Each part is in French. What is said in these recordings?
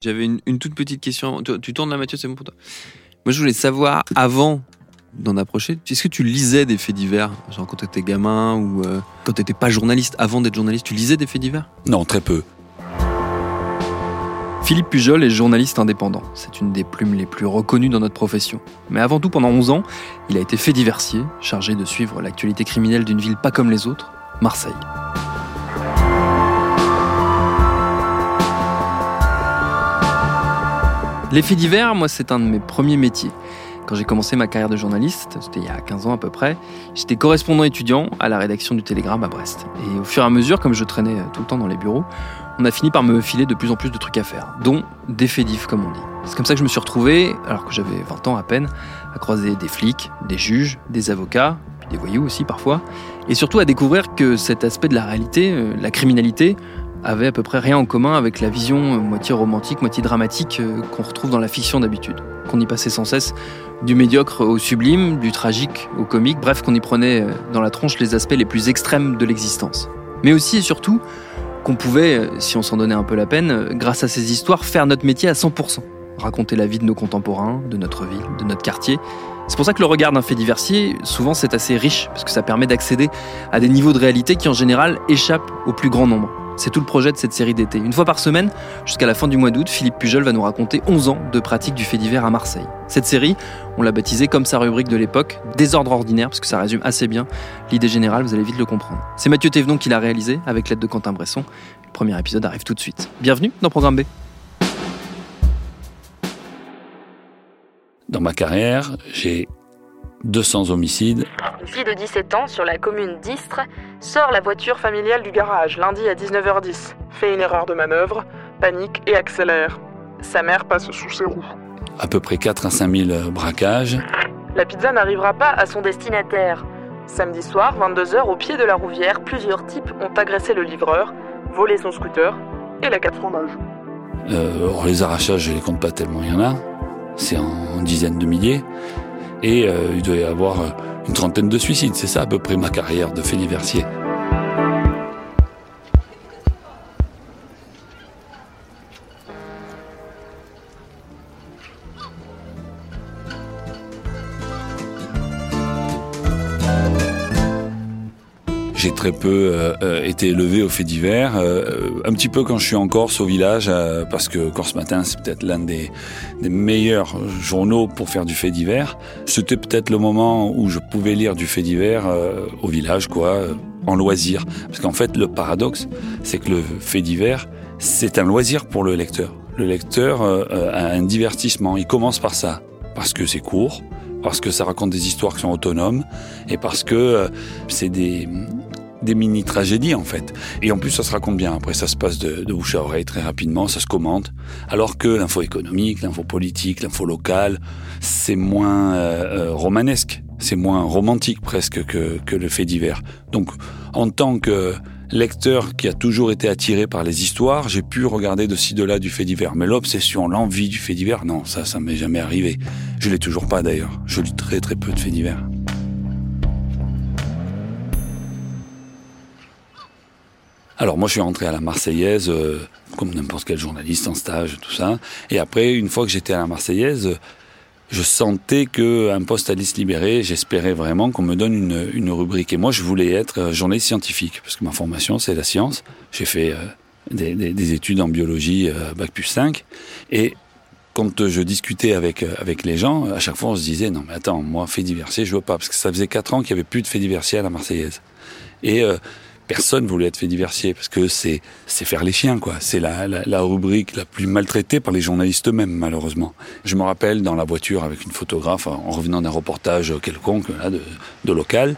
J'avais une, une toute petite question. Tu, tu tournes là, Mathieu, c'est bon pour toi Moi, je voulais savoir, avant d'en approcher, est-ce que tu lisais des faits divers? Genre quand t'étais gamin ou euh, quand t'étais pas journaliste, avant d'être journaliste, tu lisais des faits divers? Non, très peu. Philippe Pujol est journaliste indépendant. C'est une des plumes les plus reconnues dans notre profession. Mais avant tout, pendant 11 ans, il a été fait diversier, chargé de suivre l'actualité criminelle d'une ville pas comme les autres, Marseille. Les faits divers, moi, c'est un de mes premiers métiers. Quand j'ai commencé ma carrière de journaliste, c'était il y a 15 ans à peu près, j'étais correspondant étudiant à la rédaction du Télégramme à Brest. Et au fur et à mesure, comme je traînais tout le temps dans les bureaux, on a fini par me filer de plus en plus de trucs à faire, dont des faits divers, comme on dit. C'est comme ça que je me suis retrouvé, alors que j'avais 20 ans à peine, à croiser des flics, des juges, des avocats, puis des voyous aussi parfois, et surtout à découvrir que cet aspect de la réalité, euh, la criminalité, avait à peu près rien en commun avec la vision euh, moitié romantique, moitié dramatique euh, qu'on retrouve dans la fiction d'habitude. Qu'on y passait sans cesse du médiocre au sublime, du tragique au comique, bref, qu'on y prenait euh, dans la tronche les aspects les plus extrêmes de l'existence. Mais aussi et surtout qu'on pouvait, si on s'en donnait un peu la peine, grâce à ces histoires, faire notre métier à 100%. Raconter la vie de nos contemporains, de notre ville, de notre quartier. C'est pour ça que le regard d'un fait diversier, souvent c'est assez riche, parce que ça permet d'accéder à des niveaux de réalité qui en général échappent au plus grand nombre. C'est tout le projet de cette série d'été. Une fois par semaine, jusqu'à la fin du mois d'août, Philippe Pujol va nous raconter 11 ans de pratique du fait divers à Marseille. Cette série, on l'a baptisée comme sa rubrique de l'époque, Désordre ordinaire, parce que ça résume assez bien l'idée générale, vous allez vite le comprendre. C'est Mathieu Thévenon qui l'a réalisé, avec l'aide de Quentin Bresson. Le premier épisode arrive tout de suite. Bienvenue dans Programme B. Dans ma carrière, j'ai 200 homicides. Une fille de 17 ans sur la commune d'Istres sort la voiture familiale du garage lundi à 19h10, fait une erreur de manœuvre, panique et accélère. Sa mère passe sous ses roues. À peu près 4 à 5 000 braquages. La pizza n'arrivera pas à son destinataire. Samedi soir, 22h, au pied de la Rouvière, plusieurs types ont agressé le livreur, volé son scooter et la 4 fromages. Euh, les arrachages, je les compte pas tellement, il y en a. C'est en dizaines de milliers. Et euh, il doit y avoir euh, une trentaine de suicides. C'est ça à peu près ma carrière de fait diversier. J'ai très peu euh, euh, été élevé au fait divers, euh, un petit peu quand je suis en Corse au village, euh, parce que Corse Matin c'est peut-être l'un des, des meilleurs journaux pour faire du fait divers. C'était peut-être le moment où je pouvais lire du fait divers euh, au village, quoi, euh, en loisir. Parce qu'en fait, le paradoxe, c'est que le fait divers, c'est un loisir pour le lecteur. Le lecteur a un divertissement. Il commence par ça, parce que c'est court, parce que ça raconte des histoires qui sont autonomes, et parce que euh, c'est des des mini-tragédies en fait. Et en plus, ça se raconte bien. Après, ça se passe de, de bouche à oreille très rapidement, ça se commente. Alors que l'info économique, l'info politique, l'info locale, c'est moins euh, euh, romanesque, c'est moins romantique presque que, que le fait divers. Donc, en tant que lecteur qui a toujours été attiré par les histoires, j'ai pu regarder de ci de là du fait divers. Mais l'obsession, l'envie du fait divers, non, ça, ça m'est jamais arrivé. Je l'ai toujours pas d'ailleurs. Je lis très très peu de faits divers. Alors moi je suis rentré à la Marseillaise euh, comme n'importe quel journaliste en stage, tout ça. Et après, une fois que j'étais à la Marseillaise, je sentais qu'un poste allait se libérer. J'espérais vraiment qu'on me donne une, une, rubrique. Et moi, je voulais être journaliste scientifique, parce que ma formation, c'est la science. J'ai fait euh, des, des, des, études en biologie, euh, Bac plus 5. Et quand je discutais avec, euh, avec les gens, à chaque fois, on se disait, non, mais attends, moi, fait diversier, je veux pas. Parce que ça faisait 4 ans qu'il n'y avait plus de fait diversier à la Marseillaise. Et euh, personne voulait être fait diversier parce que c'est c'est faire les chiens quoi. C'est la, la, rubrique la plus maltraitée par les journalistes eux-mêmes malheureusement. Je me rappelle dans la voiture avec une photographe en revenant d'un reportage quelconque de, local.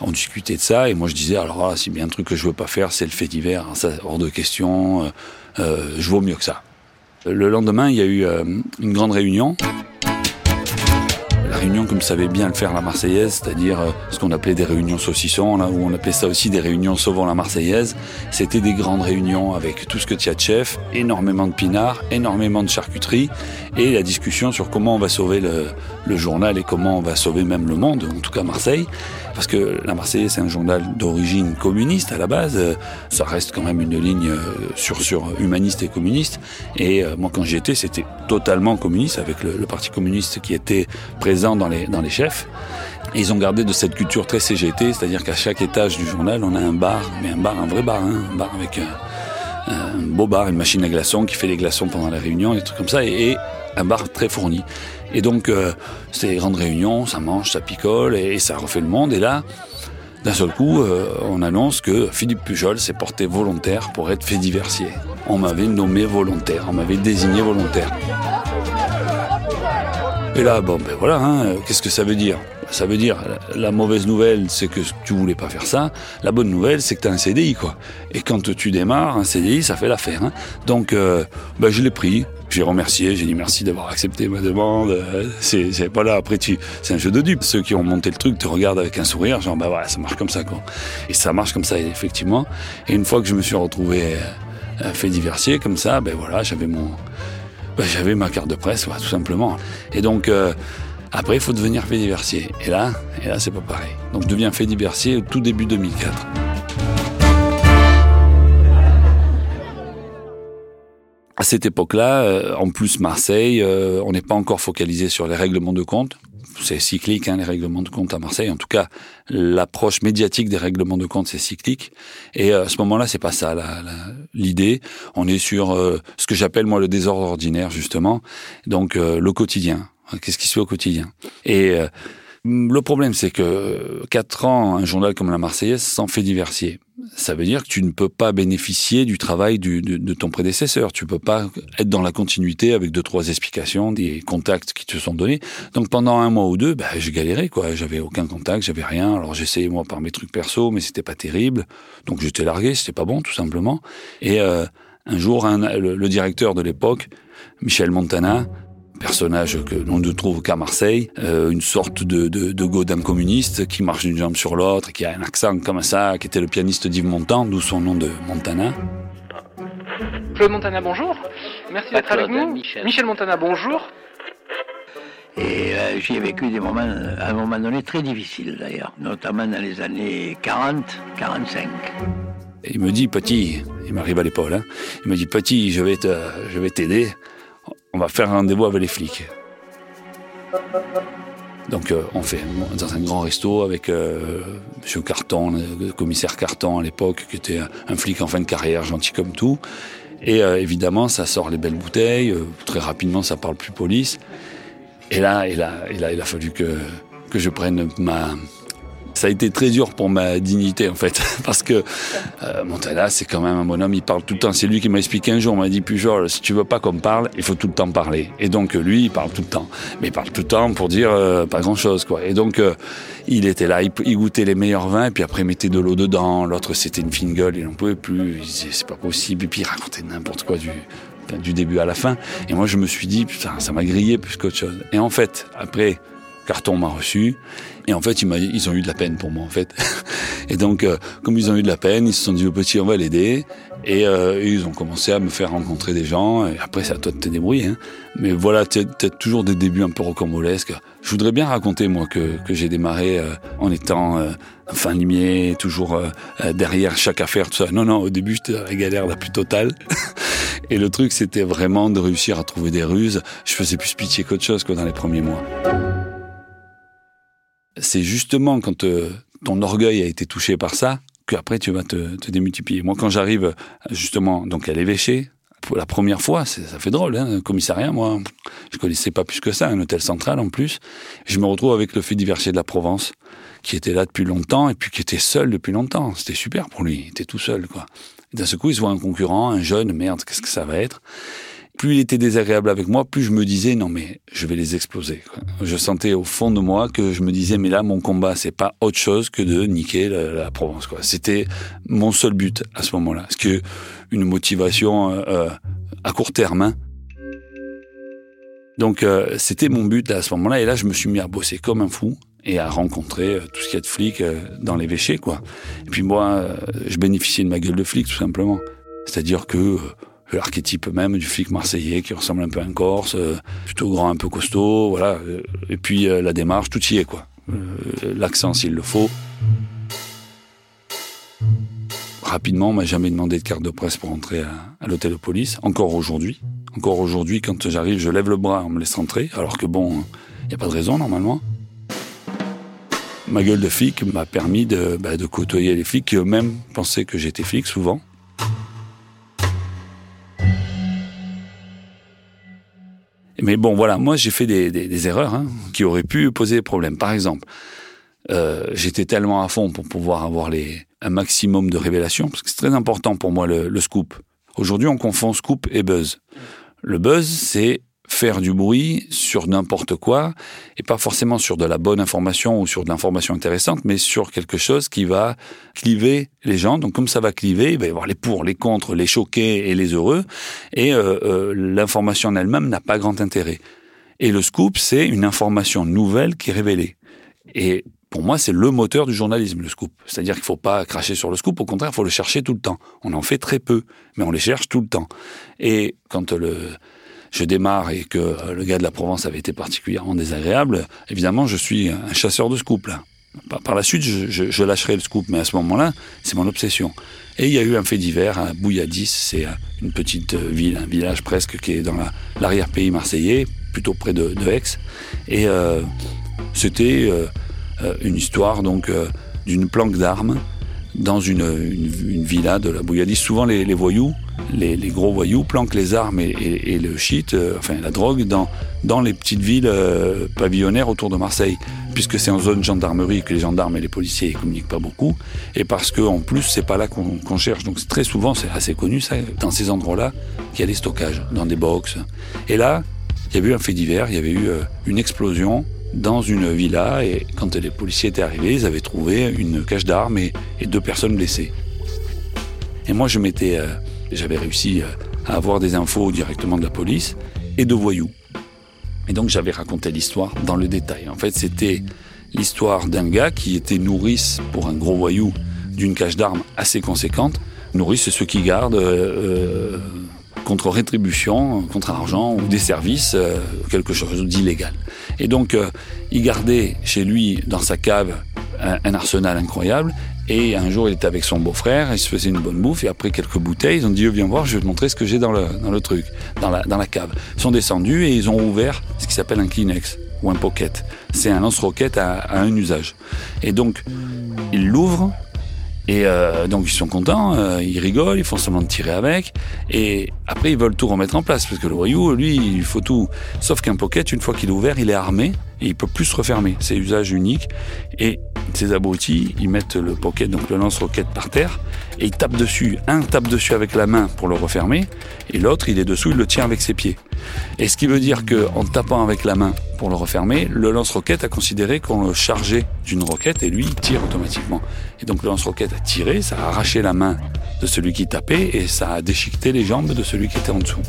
On discutait de ça et moi je disais alors ah, si bien un truc que je veux pas faire c'est le fait divers, ça hors de question. Euh, euh, je vaux mieux que ça. Le lendemain il y a eu euh, une grande réunion la réunion comme savait bien le faire la Marseillaise, c'est-à-dire euh, ce qu'on appelait des réunions saucissons, là où on appelait ça aussi des réunions sauvant la Marseillaise. C'était des grandes réunions avec tout ce que chef, énormément de pinards, énormément de charcuterie, et la discussion sur comment on va sauver le, le journal et comment on va sauver même le monde, en tout cas Marseille. Parce que la Marseillaise, c'est un journal d'origine communiste à la base. Ça reste quand même une ligne euh, sur, sur humaniste et communiste. Et euh, moi, quand j'y étais, c'était totalement communiste, avec le, Parti communiste qui était présent dans les, dans les chefs. Et ils ont gardé de cette culture très CGT, c'est-à-dire qu'à chaque étage du journal, on a un bar, mais un bar, un vrai bar, hein, un bar avec un, beau bar, une machine à glaçons qui fait les glaçons pendant la réunion, des trucs comme ça, et un bar très fourni. Et donc, euh, c'est des grandes réunions, ça mange, ça picole, et, et ça refait le monde. Et là, d'un seul coup, euh, on annonce que Philippe Pujol s'est porté volontaire pour être fait diversier. On m'avait nommé volontaire, on m'avait désigné volontaire. Et là, bon, ben voilà, hein, qu'est-ce que ça veut dire? Ça veut dire, la mauvaise nouvelle, c'est que tu voulais pas faire ça. La bonne nouvelle, c'est que tu as un CDI, quoi. Et quand tu démarres, un CDI, ça fait l'affaire. Hein. Donc, euh, ben, je l'ai pris. J'ai remercié, j'ai dit merci d'avoir accepté ma demande. C'est, c'est pas là, après tu, c'est un jeu de dupes. Ceux qui ont monté le truc te regardent avec un sourire, genre bah voilà, ça marche comme ça quoi. Et ça marche comme ça effectivement. Et une fois que je me suis retrouvé euh, fait diversier comme ça, ben voilà, j'avais mon, ben, j'avais ma carte de presse, ouais, tout simplement. Et donc euh, après, il faut devenir fait diversier. Et là, et là, c'est pas pareil. Donc je deviens fait diversier au tout début 2004. À cette époque-là, euh, en plus Marseille, euh, on n'est pas encore focalisé sur les règlements de compte. C'est cyclique, hein, les règlements de compte à Marseille. En tout cas, l'approche médiatique des règlements de compte, c'est cyclique. Et euh, à ce moment-là, c'est pas ça l'idée. On est sur euh, ce que j'appelle moi le désordre ordinaire, justement. Donc euh, le quotidien. Qu'est-ce qui se fait au quotidien? Et le problème, c'est que quatre ans, un journal comme la Marseillaise s'en fait diversier. Ça veut dire que tu ne peux pas bénéficier du travail du, de, de, ton prédécesseur. Tu peux pas être dans la continuité avec deux, trois explications, des contacts qui te sont donnés. Donc pendant un mois ou deux, bah, j'ai galéré, quoi. J'avais aucun contact, j'avais rien. Alors j'essayais moi par mes trucs perso, mais c'était pas terrible. Donc j'étais largué, c'était pas bon, tout simplement. Et euh, un jour, le, le directeur de l'époque, Michel Montana, personnage que l'on ne trouve qu'à Marseille, euh, une sorte de, de, de godin communiste qui marche d'une jambe sur l'autre, qui a un accent comme ça, qui était le pianiste d'Yves Montand, d'où son nom de Montana. Claude Montana, bonjour. Merci d'être avec nous. Michel. Michel. Montana, bonjour. Et euh, j'y ai vécu des moments, à un moment donné, très difficiles d'ailleurs, notamment dans les années 40, 45. Et il me dit, petit, il m'arrive à l'épaule, hein, il me dit, petit, je vais te, je vais t'aider on va faire un rendez-vous avec les flics. Donc euh, on fait dans un grand resto avec euh, Monsieur Carton, le commissaire Carton à l'époque, qui était un flic en fin de carrière, gentil comme tout. Et euh, évidemment, ça sort les belles bouteilles. Euh, très rapidement, ça parle plus police. Et là, il a fallu que je prenne ma ça a été très dur pour ma dignité en fait, parce que euh, Montana c'est quand même un bonhomme, il parle tout le temps. C'est lui qui m'a expliqué un jour, m'a dit Pujol, si tu veux pas qu'on parle, il faut tout le temps parler. Et donc lui, il parle tout le temps, mais il parle tout le temps pour dire euh, pas grand chose quoi. Et donc euh, il était là, il, goûtait les meilleurs vins, puis après il mettait de l'eau dedans. L'autre c'était une fine gueule, il n'en pouvait plus. C'est pas possible, et puis il racontait n'importe quoi du du début à la fin. Et moi je me suis dit putain ça m'a grillé plus qu'autre chose. Et en fait après Carton m'a reçu. Et en fait, ils, ont eu de la peine pour moi, en fait. Et donc, euh, comme ils ont eu de la peine, ils se sont dit, au petit, on va l'aider. Et euh, ils ont commencé à me faire rencontrer des gens. Et après, c'est à toi de te débrouiller. Hein. Mais voilà, peut-être toujours des débuts un peu rocambolesques. Je voudrais bien raconter, moi, que, que j'ai démarré euh, en étant euh, fin limier, toujours euh, derrière chaque affaire, tout ça. Non, non, au début, j'étais la galère la plus totale. Et le truc, c'était vraiment de réussir à trouver des ruses. Je faisais plus pitié qu'autre chose quoi, dans les premiers mois. C'est justement quand euh, ton orgueil a été touché par ça qu'après tu vas te, te démultiplier. Moi, quand j'arrive justement donc à l'évêché, pour la première fois, ça fait drôle, hein, un commissariat, moi, je connaissais pas plus que ça, un hôtel central en plus. Je me retrouve avec le fait diversier de la Provence, qui était là depuis longtemps et puis qui était seul depuis longtemps. C'était super pour lui, il était tout seul, quoi. D'un seul coup, il se voit un concurrent, un jeune, merde, qu'est-ce que ça va être? Plus il était désagréable avec moi, plus je me disais non mais je vais les exploser. Je sentais au fond de moi que je me disais mais là mon combat c'est pas autre chose que de niquer la, Provence quoi. C'était mon seul but à ce moment-là. Parce que une motivation euh, euh, à court terme. Hein? Donc euh, c'était mon but à ce moment-là et là je me suis mis à bosser comme un fou et à rencontrer tout ce qu'il y a de flics dans l'évêché quoi. Et puis moi je bénéficiais de ma gueule de flic tout simplement. C'est-à-dire que l'archétype même du flic marseillais qui ressemble un peu à un Corse, euh, plutôt grand, un peu costaud, voilà. Euh, et puis euh, la démarche, tout y est, quoi. L'accent s'il le faut. Rapidement, on m'a jamais demandé de carte de presse pour entrer à, l'hôtel de police, encore aujourd'hui. Encore aujourd'hui, quand j'arrive, je lève le bras, on me laisse rentrer, alors que bon, il n'y a pas de raison normalement. Ma gueule de flic m'a permis de, bah, de côtoyer les flics qui eux-mêmes pensaient que j'étais flic souvent. Mais bon, voilà, moi j'ai fait des, des, erreurs hein, qui auraient pu poser des problèmes. Par exemple, euh, j'étais tellement à fond pour pouvoir avoir les, un maximum de révélations, parce que c'est très important pour moi le scoop. Aujourd'hui, on confond scoop et buzz. Le buzz, c'est faire du bruit sur n'importe quoi, et pas forcément sur de la bonne information ou sur de l'information intéressante, mais sur quelque chose qui va cliver les gens. Donc comme ça va cliver, il va y avoir les pour, les contre, les choqués et les heureux, et euh, euh, l'information en elle-même n'a pas grand intérêt. Et le scoop, c'est une information nouvelle qui est révélée. Et pour moi, c'est le moteur du journalisme, le scoop. C'est-à-dire qu'il ne faut pas cracher sur le scoop, au contraire, il faut le chercher tout le temps. On en fait très peu, mais on les cherche tout le temps. Et quand le je démarre et que euh, le gars de la Provence avait été particulièrement désagréable, évidemment, je suis un chasseur de scoop. Par la suite, je, lâcherai le scoop, mais à ce moment-là, c'est mon obsession. Et il y a eu un fait divers à Bouilladis, c'est euh, une petite euh, ville, un village presque qui est dans l'arrière-pays marseillais, plutôt près de, Aix. Et c'était une histoire donc d'une planque d'armes dans une, villa de la Bouilladis. Souvent, les voyous les, gros voyous planquent les armes et, le shit, euh, enfin la drogue, dans, dans les petites villes euh, pavillonnaires autour de Marseille, puisque c'est en zone gendarmerie que les gendarmes et les policiers ne communiquent pas beaucoup, et parce qu'en plus c'est pas là qu'on cherche. Donc très souvent, c'est assez connu ça, dans ces endroits-là, qu'il y a des stockages dans des box. Et là, il y avait eu un fait divers, il y avait eu euh, une explosion dans une villa, et quand les policiers étaient arrivés, ils avaient trouvé une cache d'armes et, deux personnes blessées. Et moi, je m'étais j'avais réussi euh, à avoir des infos directement de la police et de voyous. Et donc j'avais raconté l'histoire dans le détail. En fait, c'était l'histoire d'un gars qui était nourrice pour un gros voyou d'une cache d'armes assez conséquente. Nourrice, c'est ceux qui gardent euh, contre rétribution, contre argent ou des services, euh, quelque chose d'illégal. Et donc, il gardait chez lui, dans sa cave, un arsenal incroyable et un jour, il était avec son beau-frère, il se faisait une bonne bouffe, et après quelques bouteilles, ils ont dit, viens voir, je vais te montrer ce que j'ai dans le, dans le truc, dans la, dans la cave. Ils sont descendus et ils ont ouvert ce qui s'appelle un Kleenex ou un pocket. C'est un lance-roquette à, à, un usage. Et donc, ils l'ouvrent, et euh, donc ils sont contents, euh, ils rigolent, ils font semblant de tirer avec, et après ils veulent tout remettre en place, parce que le voyou, lui, il faut tout. Sauf qu'un pocket, une fois qu'il est ouvert, il est armé, et il peut plus se refermer. C'est usage unique, et ces abrutis, ils mettent le pocket, donc le lance-roquette par terre, et ils tapent dessus. Un tape dessus avec la main pour le refermer, et l'autre, il est dessous, il le tient avec ses pieds. Et ce qui veut dire qu'en tapant avec la main pour le refermer, le lance-roquette a considéré qu'on le chargeait d'une roquette, et lui, il tire automatiquement. Et donc le lance-roquette a tiré, ça a arraché la main de celui qui tapait, et ça a déchiqueté les jambes de celui qui était en dessous.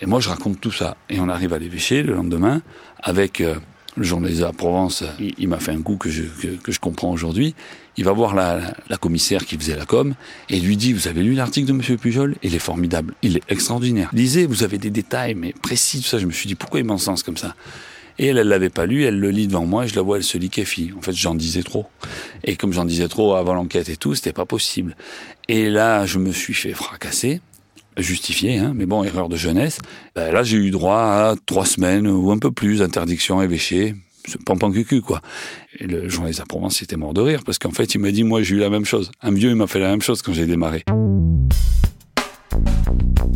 Et moi, je raconte tout ça. Et on arrive à l'évêché le lendemain avec euh, le journaliste la Provence. Il, m'a fait un coup que je, que, je comprends aujourd'hui. Il va voir la, la, commissaire qui faisait la com et lui dit, vous avez lu l'article de Monsieur Pujol? Il est formidable. Il est extraordinaire. Lisez, vous avez des détails, mais précis, tout ça. Je me suis dit, pourquoi il m'encense comme ça? Et elle, elle l'avait pas lu, elle le lit devant moi et je la vois, elle se liquéfie. En fait, j'en disais trop. Et comme j'en disais trop avant l'enquête et tout, c'était pas possible. Et là, je me suis fait fracasser justifié, hein, mais bon, erreur de jeunesse. Ben là, j'ai eu droit à trois semaines ou un peu plus d'interdiction évêché, pampan cucu quoi. Et le journaliste à Provence était mort de rire parce qu'en fait, il m'a dit moi j'ai eu la même chose. Un vieux, il m'a fait la même chose quand j'ai démarré.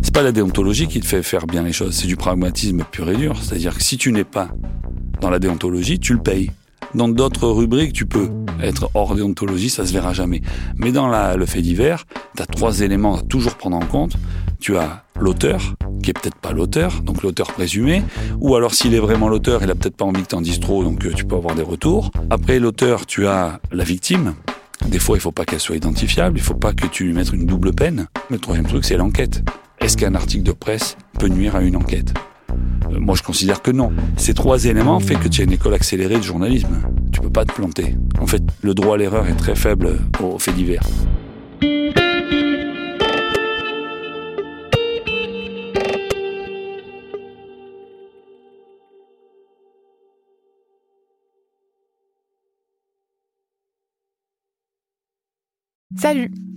C'est pas la déontologie qui te fait faire bien les choses, c'est du pragmatisme pur et dur. C'est-à-dire que si tu n'es pas dans la déontologie, tu le payes. Dans d'autres rubriques, tu peux être hors déontologie, ça se verra jamais. Mais dans le fait divers, tu as trois éléments à toujours prendre en compte. Tu as l'auteur, qui est peut-être pas l'auteur, donc l'auteur présumé, ou alors s'il est vraiment l'auteur, il a peut-être pas envie que t'en dises trop, donc euh, tu peux avoir des retours. Après l'auteur, tu as la victime. Des fois, il faut pas qu'elle soit identifiable, il faut pas que tu lui mettes une double peine. Le troisième truc, c'est l'enquête. Est-ce qu'un article de presse peut nuire à une enquête? Moi, je considère que non. Ces trois éléments font que tu as une école accélérée de journalisme. Tu peux pas te planter. En fait, le droit à l'erreur est très faible aux faits divers. Salut,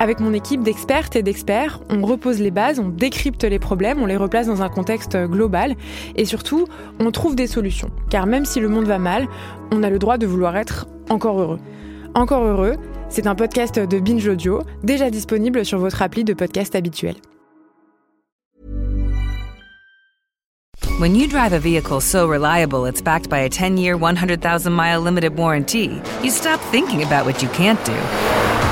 Avec mon équipe d'expertes et d'experts, on repose les bases, on décrypte les problèmes, on les replace dans un contexte global et surtout, on trouve des solutions. Car même si le monde va mal, on a le droit de vouloir être encore heureux. Encore heureux, c'est un podcast de Binge Audio, déjà disponible sur votre appli de podcast habituel. When you drive a vehicle so reliable it's backed by a 10-year, 100,000-mile limited warranty, you stop thinking about what you can't do